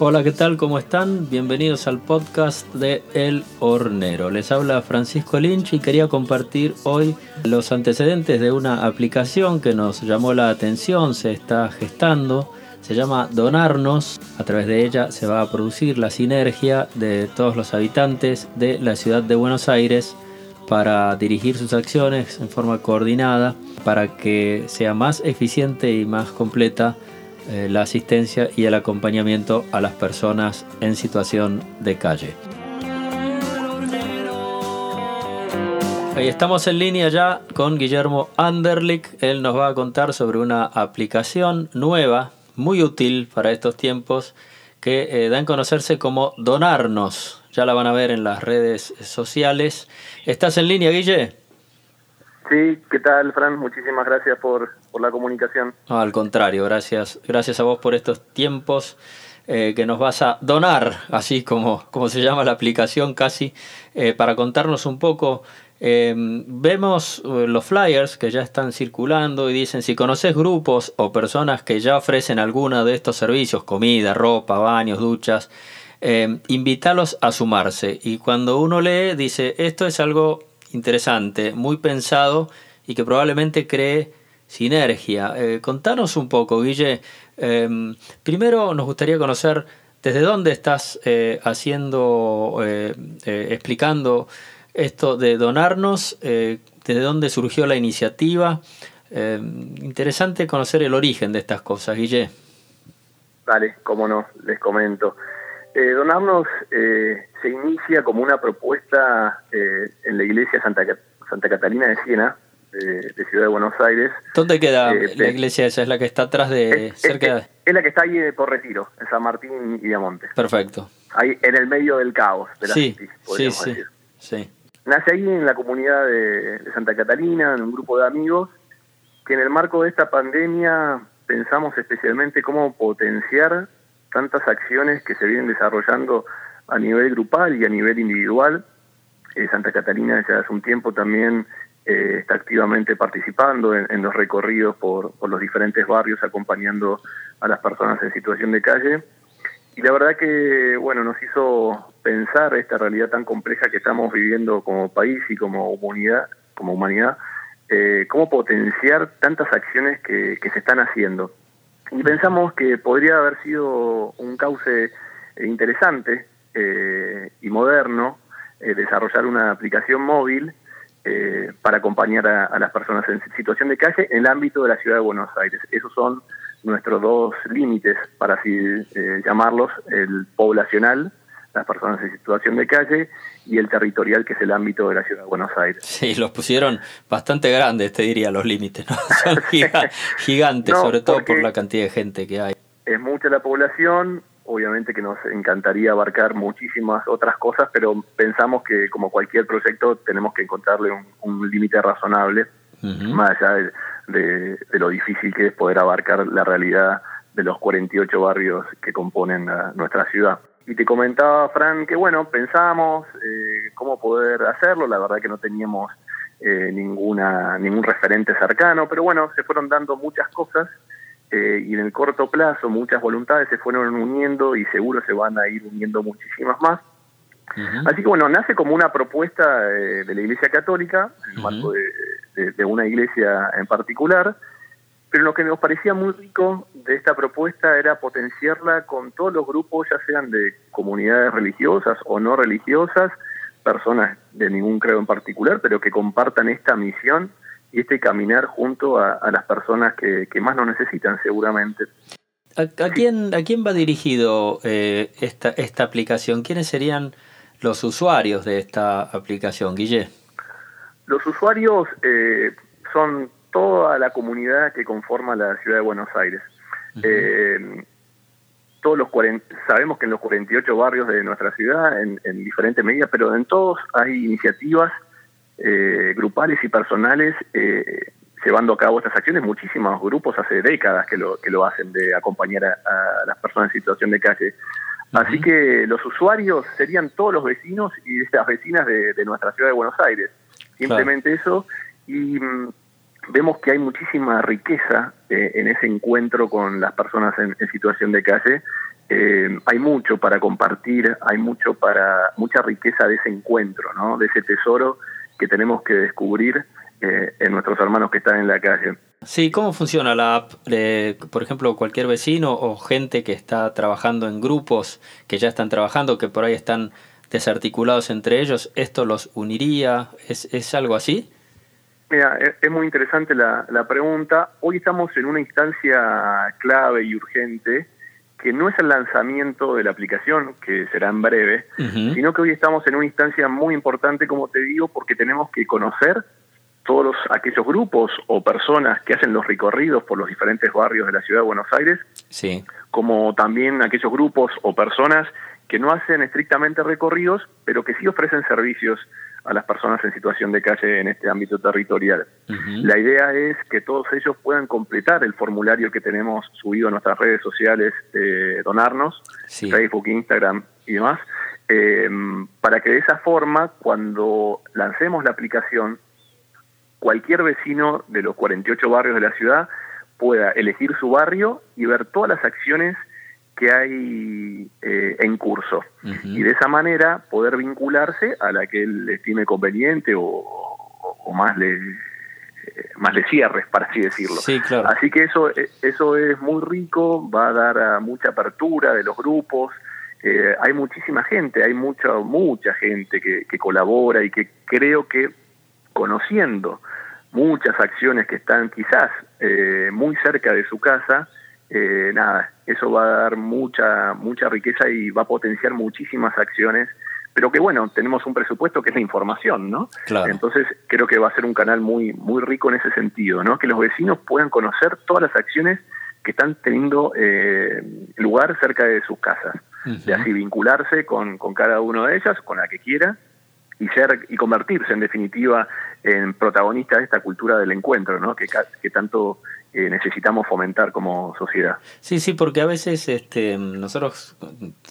Hola, ¿qué tal? ¿Cómo están? Bienvenidos al podcast de El Hornero. Les habla Francisco Lynch y quería compartir hoy los antecedentes de una aplicación que nos llamó la atención, se está gestando. Se llama Donarnos. A través de ella se va a producir la sinergia de todos los habitantes de la ciudad de Buenos Aires para dirigir sus acciones en forma coordinada para que sea más eficiente y más completa eh, la asistencia y el acompañamiento a las personas en situación de calle. Estamos en línea ya con Guillermo Anderlich. Él nos va a contar sobre una aplicación nueva, muy útil para estos tiempos, que eh, da conocerse como Donarnos. Ya la van a ver en las redes sociales. ¿Estás en línea, Guille? Sí, ¿qué tal, Fran? Muchísimas gracias por, la comunicación. al contrario, gracias, gracias a vos por estos tiempos eh, que nos vas a donar, así como, como se llama la aplicación casi, eh, para contarnos un poco. Eh, vemos los flyers que ya están circulando y dicen si conoces grupos o personas que ya ofrecen alguno de estos servicios, comida, ropa, baños, duchas, invítalos a sumarse. Y cuando uno lee, dice, esto es algo interesante, muy pensado y que probablemente cree sinergia. Eh, contanos un poco, Guille. Em, primero nos gustaría conocer desde dónde estás eh, haciendo, eh, explicando esto de donarnos, desde dónde surgió la iniciativa. Em, interesante conocer el origen de estas cosas, Guille. Vale, cómo no, les comento. Eh, donarnos eh, se inicia como una propuesta eh, en la iglesia Santa, Santa Catalina de Siena, de Ciudad de Buenos Aires. ¿Dónde queda la iglesia esa? ¿Es la que está atrás de... Es, cerca es, la que está ahí por retiro, en San Martín y Diamonte. Perfecto. Ahí en el medio del caos de la sí, sí, sí, sí. Nace ahí en la comunidad de, de Santa Catalina, en un grupo de amigos, que en el marco de esta pandemia pensamos especialmente cómo potenciar tantas acciones que se vienen desarrollando a nivel grupal y a nivel individual. Eh, Santa Catalina ya hace un tiempo también eh, está activamente participando en, los recorridos por, los diferentes barrios, acompañando a las personas en situación de calle. Y la verdad que, bueno, nos hizo pensar esta realidad tan compleja que estamos viviendo como país y como humanidad, como humanidad eh, cómo potenciar tantas acciones que se están haciendo y pensamos que podría haber sido un cauce eh, interesante eh, y moderno eh, desarrollar una aplicación móvil para acompañar a, las personas en situación de calle en el ámbito de la ciudad de Buenos Aires. Esos son nuestros dos límites, para así llamarlos, el poblacional las personas en situación de calle y el territorial, que es el ámbito de la ciudad de Buenos Aires. Sí, los pusieron bastante grandes, te diría, los límites, ¿no? Son gigantes, sobre todo por la cantidad de gente que hay. Es mucha la población, obviamente que nos encantaría abarcar muchísimas otras cosas, pero pensamos que como cualquier proyecto tenemos que encontrarle un, límite razonable, más allá de, lo difícil que es poder abarcar la realidad de los 48 barrios que componen nuestra ciudad. Y te comentaba, Fran, que bueno, pensamos eh, cómo poder hacerlo, la verdad que no teníamos eh, ninguna ningún referente cercano, pero bueno, se fueron dando muchas cosas eh, y en el corto plazo muchas voluntades se fueron uniendo y seguro se van a ir uniendo muchísimas más. Así que bueno, nace como una propuesta de la Iglesia Católica, en el marco de, una iglesia en particular, pero lo que nos parecía muy rico de esta propuesta era potenciarla con todos los grupos, ya sean de comunidades religiosas o no religiosas, personas de ningún credo en particular, pero que compartan esta misión y este caminar junto a, las personas que, más nos necesitan seguramente. ¿A, quién, ¿A quién va dirigido eh, esta, esta aplicación? ¿Quiénes serían los usuarios de esta aplicación, Guille? Los usuarios eh, son toda la comunidad que conforma la ciudad de Buenos Aires. Eh, todos los sabemos que en los 48 barrios de nuestra ciudad, en, diferentes medidas, pero en todos hay iniciativas eh, grupales y personales eh, llevando a cabo estas acciones. Muchísimos grupos hace décadas que lo, que lo hacen de acompañar a, las personas en situación de calle. Así que los usuarios serían todos los vecinos y las vecinas de, nuestra ciudad de Buenos Aires. Simplemente eso. Y mm, vemos que hay muchísima riqueza eh, en ese encuentro con las personas en, situación de calle. Eh, hay mucho para compartir, hay mucho para mucha riqueza de ese encuentro, ¿no? De ese tesoro que tenemos que descubrir eh, en nuestros hermanos que están en la calle. Sí, ¿cómo funciona la app? por ejemplo, cualquier vecino o gente que está trabajando en grupos, que ya están trabajando, que por ahí están desarticulados entre ellos, ¿esto los uniría? ¿Es, es algo así? Mira, es, muy interesante la, pregunta. Hoy estamos en una instancia clave y urgente que no es el lanzamiento de la aplicación, que será en breve, sino que hoy estamos en una instancia muy importante, como te digo, porque tenemos que conocer todos aquellos grupos o personas que hacen los recorridos por los diferentes barrios de la ciudad de Buenos Aires, sí. como también aquellos grupos o personas que no hacen estrictamente recorridos, pero que sí ofrecen servicios a las personas en situación de calle en este ámbito territorial. La idea es que todos ellos puedan completar el formulario que tenemos subido a nuestras redes sociales de Donarnos, Facebook, Instagram y demás, eh, para que de esa forma, cuando lancemos la aplicación, cualquier vecino de los 48 barrios de la ciudad pueda elegir su barrio y ver todas las acciones que hay eh, en curso. Y de esa manera poder vincularse a la que él estime conveniente o, más le más le cierres para así decirlo. Así que eso eso es muy rico va a dar a mucha apertura de los grupos. Eh, hay muchísima gente hay mucha mucha gente que, que colabora y que creo que conociendo muchas acciones que están quizás eh, muy cerca de su casa eh, nada, eso va a dar mucha, mucha riqueza y va a potenciar muchísimas acciones, pero que bueno, tenemos un presupuesto que es la información, ¿no? Entonces creo que va a ser un canal muy, muy rico en ese sentido, ¿no? Que los vecinos puedan conocer todas las acciones que están teniendo eh, lugar cerca de sus casas, de así vincularse con, con cada una de ellas, con la que quiera, y ser y convertirse en definitiva en protagonista de esta cultura del encuentro, ¿no? Que, que tanto eh, necesitamos fomentar como sociedad. Sí, sí, porque a veces este, nosotros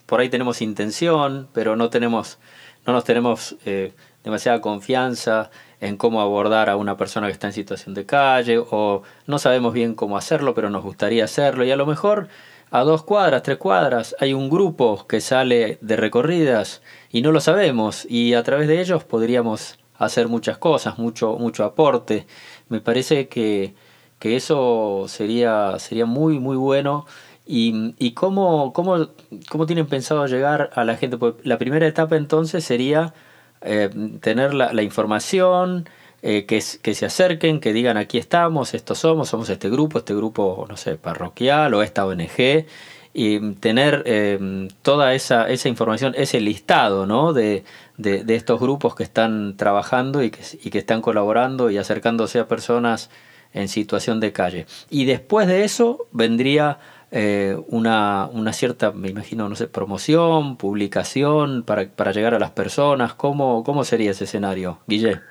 por ahí tenemos intención, pero no tenemos, no nos tenemos eh, demasiada confianza en cómo abordar a una persona que está en situación de calle, o no sabemos bien cómo hacerlo, pero nos gustaría hacerlo, y a lo mejor a dos cuadras, tres cuadras, hay un grupo que sale de recorridas y no lo sabemos, y a través de ellos podríamos hacer muchas cosas, mucho, mucho aporte. Me parece que que eso sería, sería muy, muy bueno. ¿Y, y cómo, cómo, cómo, tienen pensado llegar a la gente? la primera etapa entonces sería eh, tener la, la información, eh, que, que se acerquen, que digan aquí estamos, estos somos, somos este grupo, este grupo, no sé, parroquial o esta ONG, y tener eh, toda esa, esa información, ese listado ¿no? de, de, de, estos grupos que están trabajando y que, y que están colaborando y acercándose a personas en situación de calle. Y después de eso vendría eh, una, una, cierta, me imagino, no sé, promoción, publicación para, para llegar a las personas. ¿Cómo, ¿Cómo sería ese escenario, Guille?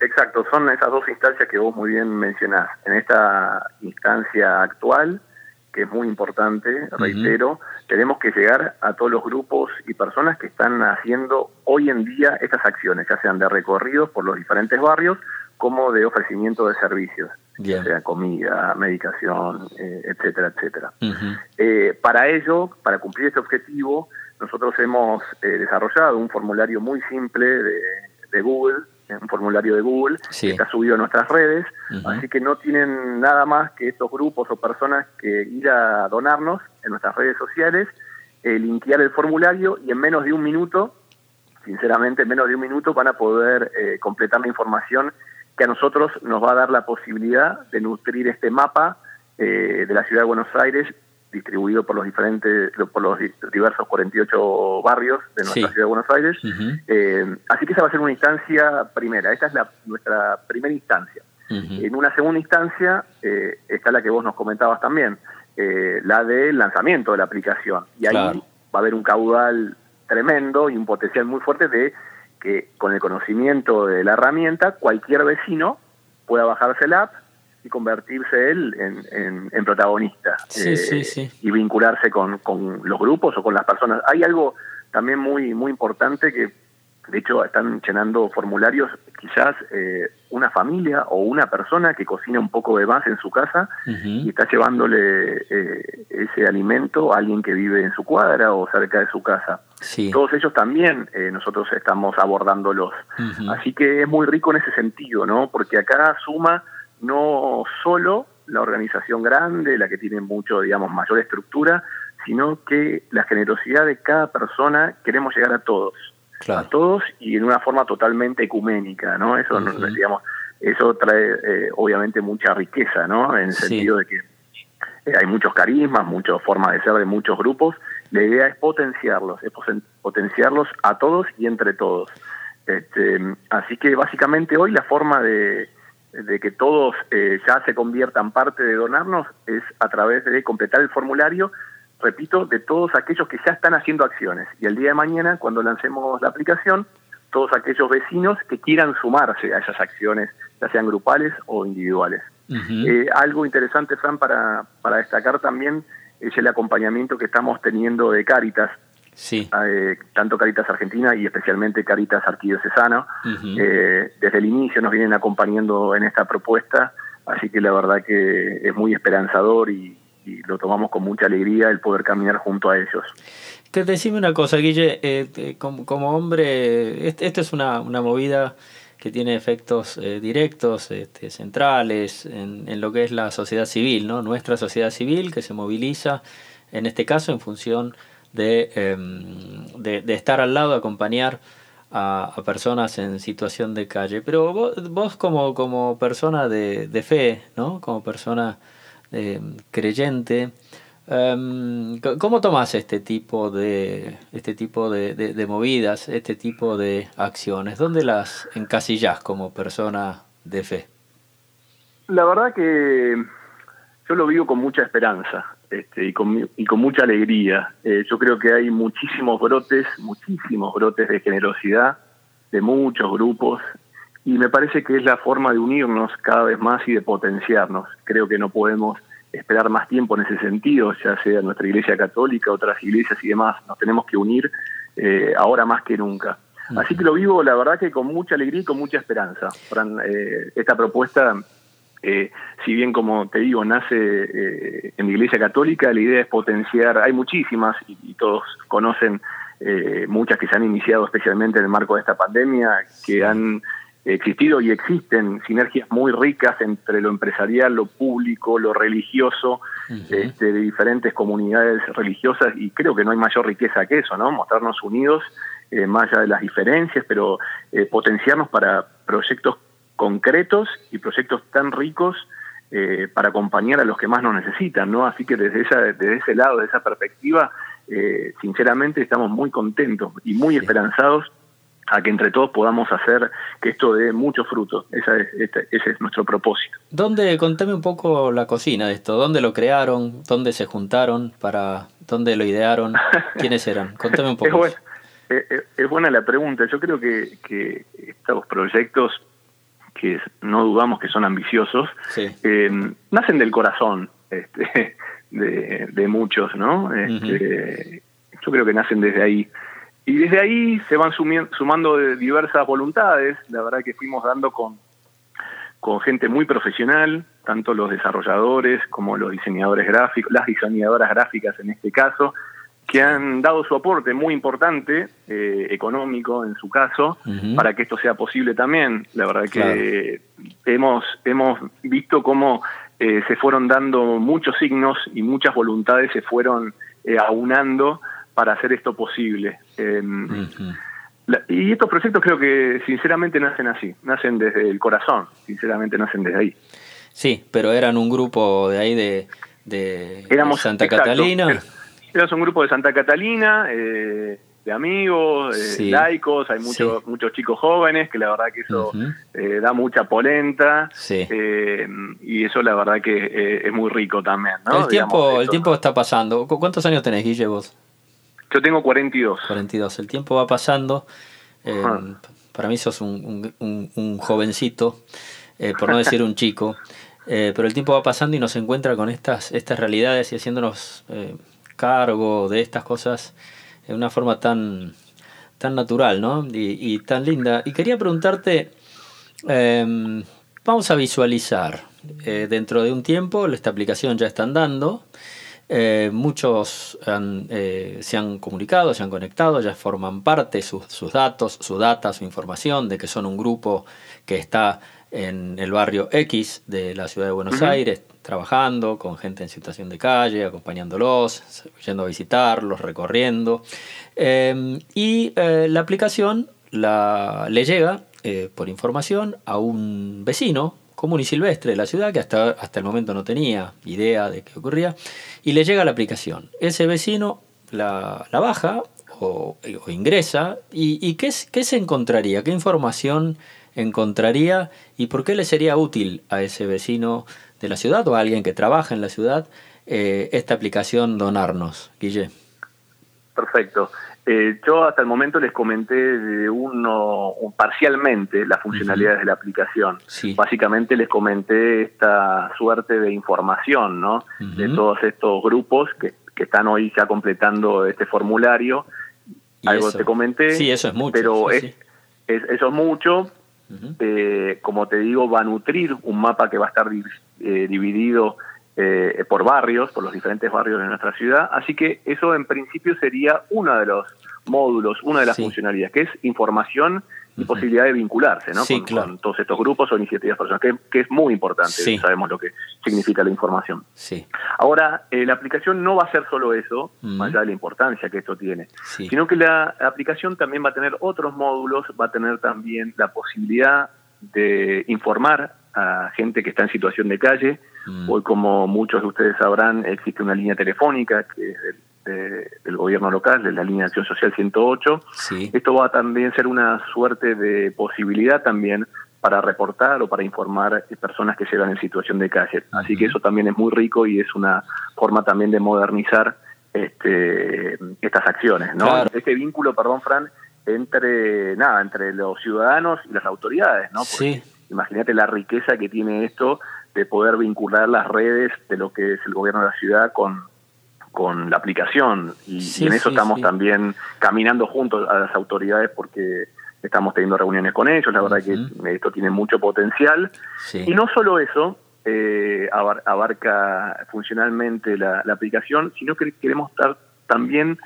Exacto, son esas dos instancias que vos muy bien mencionás. En esta instancia actual, que es muy importante, reitero, tenemos que llegar a todos los grupos y personas que están haciendo hoy en día estas acciones, ya sean de recorridos por los diferentes barrios como de ofrecimiento de servicios, sea comida, medicación, eh, etcétera, etcétera. Eh, para ello, para cumplir este objetivo, nosotros hemos eh, desarrollado un formulario muy simple de, Google, un formulario de Google que está subido a nuestras redes, así que no tienen nada más que estos grupos o personas que ir a donarnos en nuestras redes sociales, linkear el formulario y en menos de un minuto, sinceramente en menos de un minuto van a poder completar la información que a nosotros nos va a dar la posibilidad de nutrir este mapa eh, de la ciudad de Buenos Aires distribuido por los diferentes, por los diversos 48 barrios de nuestra ciudad de Buenos Aires. Eh, así que esa va a ser una instancia primera, esta es la, nuestra primera instancia. En una segunda instancia eh, está la que vos nos comentabas también, la del lanzamiento de la aplicación. Y ahí va a haber un caudal tremendo y un potencial muy fuerte de que con el conocimiento de la herramienta cualquier vecino pueda bajarse el app y convertirse él en, protagonista eh, y vincularse con, con, los grupos o con las personas. Hay algo también muy muy importante que de hecho, están llenando formularios quizás eh, una familia o una persona que cocina un poco de más en su casa y está llevándole eh, ese alimento a alguien que vive en su cuadra o cerca de su casa. Todos ellos también eh, nosotros estamos abordándolos. Así que es muy rico en ese sentido, ¿no? Porque acá suma no solo la organización grande, la que tiene mucho, digamos, mayor estructura, sino que la generosidad de cada persona queremos llegar a todos a todos y en una forma totalmente ecuménica, ¿no? Eso, digamos, eso trae eh, obviamente mucha riqueza, ¿no? En el sentido de que eh, hay muchos carismas, muchas formas de ser de muchos grupos. La idea es potenciarlos, es potenciarlos a todos y entre todos. Este, así que básicamente hoy la forma de, de que todos eh, ya se conviertan parte de donarnos es a través de completar el formulario repito, de todos aquellos que ya están haciendo acciones. Y el día de mañana, cuando lancemos la aplicación, todos aquellos vecinos que quieran sumarse a esas acciones, ya sean grupales o individuales. Eh, algo interesante, Fran, para, para destacar también es el acompañamiento que estamos teniendo de Cáritas, Sí. Eh, tanto Caritas Argentina y especialmente Caritas Arquidiocesana. Eh, desde el inicio nos vienen acompañando en esta propuesta, así que la verdad que es muy esperanzador y, y lo tomamos con mucha alegría el poder caminar junto a ellos. Decime una cosa, Guille, eh, como, como, hombre, esto es una, una movida que tiene efectos eh, directos, este, centrales, en, en, lo que es la sociedad civil, ¿no? Nuestra sociedad civil que se moviliza, en este caso, en función de, em, de, estar al lado, acompañar a, a, personas en situación de calle. Pero vos, vos como, como persona de, de fe, ¿no? Como persona eh, creyente. Em, ¿Cómo tomas este tipo de este tipo de, movidas, este tipo de acciones? ¿Dónde las encasillas como persona de fe? La verdad que yo lo vivo con mucha esperanza este, y, con, y con mucha alegría. Eh, yo creo que hay muchísimos brotes, muchísimos brotes de generosidad de muchos grupos y me parece que es la forma de unirnos cada vez más y de potenciarnos. Creo que no podemos esperar más tiempo en ese sentido, ya sea nuestra iglesia católica, otras iglesias y demás. Nos tenemos que unir eh, ahora más que nunca. Así que lo vivo, la verdad, que con mucha alegría y con mucha esperanza. Fran, eh, esta propuesta, eh, si bien, como te digo, nace en la iglesia católica, la idea es potenciar, hay muchísimas y, y todos conocen muchas que se han iniciado especialmente en el marco de esta pandemia, que han existido y existen sinergias muy ricas entre lo empresarial, lo público, lo religioso, este, de diferentes comunidades religiosas y creo que no hay mayor riqueza que eso, ¿no? Mostrarnos unidos eh, más allá de las diferencias, pero eh, potenciarnos para proyectos concretos y proyectos tan ricos eh, para acompañar a los que más nos necesitan, ¿no? Así que desde, esa, desde ese lado, de esa perspectiva, sinceramente estamos muy contentos y muy esperanzados a que entre todos podamos hacer que esto dé mucho fruto. Esa es, ese es nuestro propósito. ¿Dónde, contame un poco la cocina de esto? ¿Dónde lo crearon? ¿Dónde se juntaron? para ¿Dónde lo idearon? ¿Quiénes eran? Contame un poco. es, es, buena la pregunta. Yo creo que, que estos proyectos, que no dudamos que son ambiciosos, eh, nacen del corazón este, de, de muchos, ¿no? Este, Yo creo que nacen desde ahí. Y desde ahí se van sumando diversas voluntades, la verdad que fuimos dando con, con gente muy profesional, tanto los desarrolladores como los diseñadores gráficos, las diseñadoras gráficas en este caso, que han dado su aporte muy importante, eh, económico en su caso, para que esto sea posible también. La verdad que hemos, hemos visto cómo eh, se fueron dando muchos signos y muchas voluntades se fueron eh, aunando para hacer esto posible. Em, y estos proyectos creo que sinceramente nacen así, nacen desde el corazón, sinceramente nacen desde ahí. Sí, pero eran un grupo de ahí de, de Santa Catalina. Éramos un grupo de Santa Catalina, eh, de amigos, laicos, hay muchos muchos chicos jóvenes que la verdad que eso eh, da mucha polenta eh, y eso la verdad que es muy rico también. El tiempo, el tiempo está pasando. ¿Cuántos años tenés, Guille, vos? Yo tengo 42. 42. El tiempo va pasando. Eh, para mí sos un, un, jovencito, eh, por no decir un chico. Eh, pero el tiempo va pasando y nos encuentra con estas, estas realidades y haciéndonos cargo de estas cosas de una forma tan, tan natural, ¿no? Y, tan linda. Y quería preguntarte, em, vamos a visualizar, dentro de un tiempo esta aplicación ya está andando, eh, muchos eh, se han comunicado, se han conectado, ya forman parte sus, sus datos, su data, su información de que son un grupo que está en el barrio X de la ciudad de Buenos Aires, trabajando con gente en situación de calle, acompañándolos, yendo a visitarlos, recorriendo. Em, y eh, la aplicación la, le llega eh, por información a un vecino común y silvestre de la ciudad que hasta, hasta el momento no tenía idea de qué ocurría y le llega la aplicación. Ese vecino la, baja o, ingresa y, y ¿qué, ¿qué se encontraría? ¿Qué información encontraría y por qué le sería útil a ese vecino de la ciudad o a alguien que trabaja en la ciudad eh, esta aplicación Donarnos, Guille. Perfecto. Eh, yo hasta el momento les comenté de uno parcialmente las funcionalidades de la aplicación. Básicamente les comenté esta suerte de información, ¿no? De todos estos grupos que, están hoy ya completando este formulario. Algo te comenté. Sí, eso es mucho. Pero eso es mucho, eh, como te digo, va a nutrir un mapa que va a estar eh, dividido eh, por barrios, por los diferentes barrios de nuestra ciudad. Así que eso en principio sería uno de los módulos, una de las funcionalidades, que es información y posibilidad de vincularse ¿no? con, todos estos grupos o iniciativas personales, que, es muy importante, sabemos lo que significa la información. Sí. Ahora, eh, la aplicación no va a ser solo eso, más allá de la importancia que esto tiene, sino que la aplicación también va a tener otros módulos, va a tener también la posibilidad de informar a gente que está en situación de calle. Hoy, como muchos de ustedes sabrán, existe una línea telefónica que es del gobierno local, de la línea de acción social 108. Esto va a también ser una suerte de posibilidad también para reportar o para informar personas que llegan en situación de calle. Así que eso también es muy rico y es una forma también de modernizar este, estas acciones, ¿no? Este vínculo, perdón, Fran, entre nada, entre los ciudadanos y las autoridades, ¿no? Imagínate la riqueza que tiene esto de poder vincular las redes de lo que es el gobierno de la ciudad con, con la aplicación. Y, en eso estamos también caminando juntos a las autoridades porque estamos teniendo reuniones con ellos, la verdad que esto tiene mucho potencial. Y no solo eso, eh, abarca funcionalmente la, aplicación, sino que queremos dar también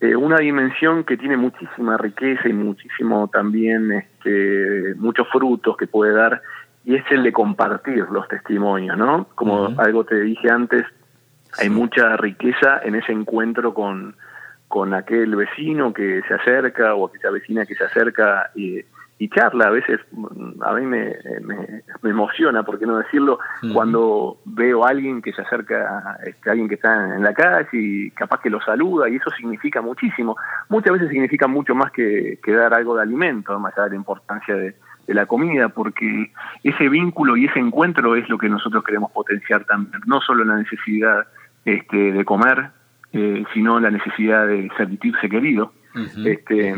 eh, una dimensión que tiene muchísima riqueza y muchísimo también, este, muchos frutos que puede dar, y es el de compartir los testimonios, ¿no? Como algo te dije antes, hay mucha riqueza en ese encuentro con, con aquel vecino que se acerca o aquella vecina que se acerca y, y charla. A veces a mí me, me, emociona, por qué no decirlo, cuando veo a alguien que se acerca, a este, alguien que está en la calle y capaz que lo saluda y eso significa muchísimo. Muchas veces significa mucho más que, que dar algo de alimento, más allá de la importancia de, de la comida, porque ese vínculo y ese encuentro es lo que nosotros queremos potenciar también, no solo la necesidad este, de comer, eh, sino la necesidad de sentirse querido. este,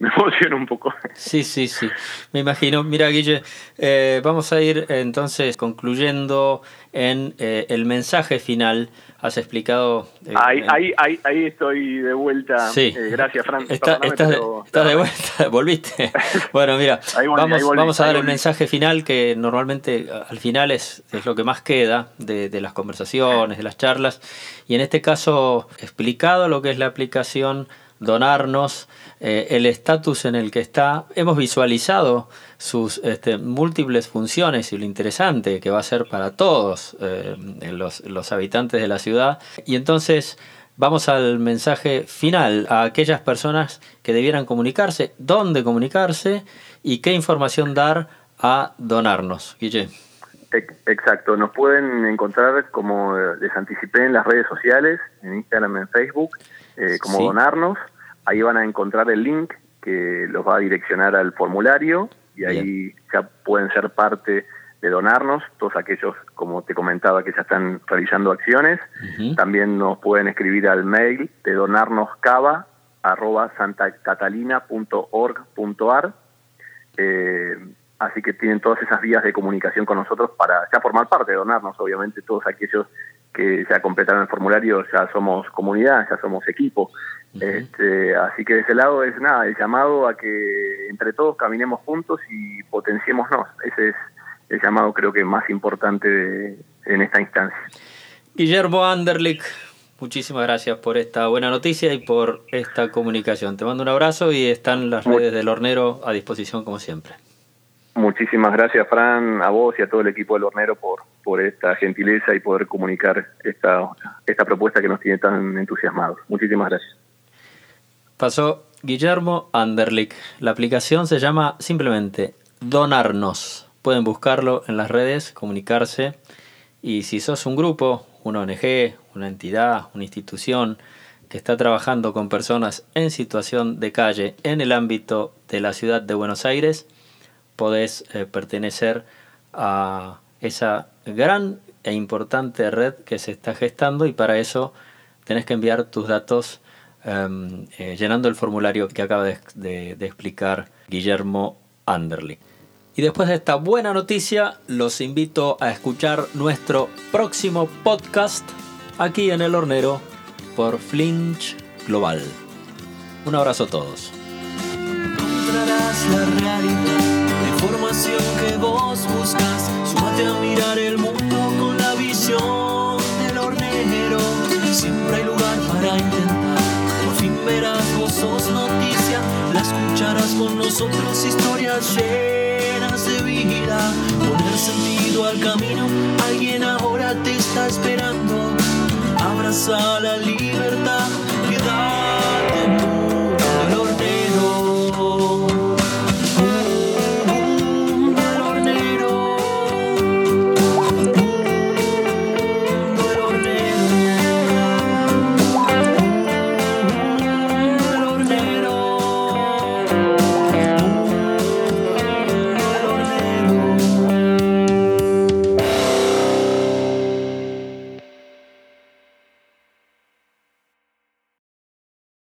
Me emociona un poco. Sí, sí, sí. Me imagino. Mira, Guille, eh, vamos a ir entonces concluyendo en eh, el mensaje final. Has explicado. ahí, ahí, ahí, ahí, estoy de vuelta. Sí. gracias, Fran. estás, de vuelta, volviste. bueno, mira, vamos, vamos a dar el mensaje final que normalmente al final es, es lo que más queda de, de las conversaciones, de las charlas. Y en este caso, explicado lo que es la aplicación donarnos eh, el estatus en el que está. Hemos visualizado sus este, múltiples funciones y lo interesante que va a ser para todos eh, los, los habitantes de la ciudad. Y entonces vamos al mensaje final, a aquellas personas que debieran comunicarse, dónde comunicarse y qué información dar a donarnos. Guille. Exacto, nos pueden encontrar, como les anticipé, en las redes sociales, en Instagram, en Facebook, eh, como donarnos. Ahí van a encontrar el link que los va a direccionar al formulario y ahí ya pueden ser parte de donarnos, todos aquellos, como te comentaba, que ya están realizando acciones. También nos pueden escribir al mail de donarnoscava arroba santacatalina.org.ar. Eh, así que tienen todas esas vías de comunicación con nosotros para ya formar parte de donarnos, obviamente, todos aquellos que ya completaron el formulario ya somos comunidad, ya somos equipo. este, así que de ese lado es nada, el llamado a que entre todos caminemos juntos y potenciémonos. Ese es el llamado creo que más importante en esta instancia. Guillermo Anderlich, muchísimas gracias por esta buena noticia y por esta comunicación. Te mando un abrazo y están las redes del hornero a disposición como siempre. Muchísimas gracias, Fran, a vos y a todo el equipo del Hornero por, por esta gentileza y poder comunicar esta, esta propuesta que nos tiene tan entusiasmados. Muchísimas gracias. Pasó Guillermo Anderlich. La aplicación se llama simplemente Donarnos. Pueden buscarlo en las redes, comunicarse. Y si sos un grupo, una ONG, una entidad, una institución que está trabajando con personas en situación de calle en el ámbito de la ciudad de Buenos Aires, podés eh, pertenecer a esa gran e importante red que se está gestando y para eso tenés que enviar tus datos em, eh, llenando el formulario que acaba de, explicar Guillermo Anderly. Y después de esta buena noticia, los invito a escuchar nuestro próximo podcast aquí en El Hornero por Flinch Global. Un abrazo a todos información que vos buscas. Súmate a mirar el mundo con la visión del hornero. Siempre hay lugar para intentar. Por fin verás, vos sos noticia. La escucharás con nosotros, historias llenas de vida. Poner sentido al camino. Alguien ahora te está esperando. Abraza la libertad. Queda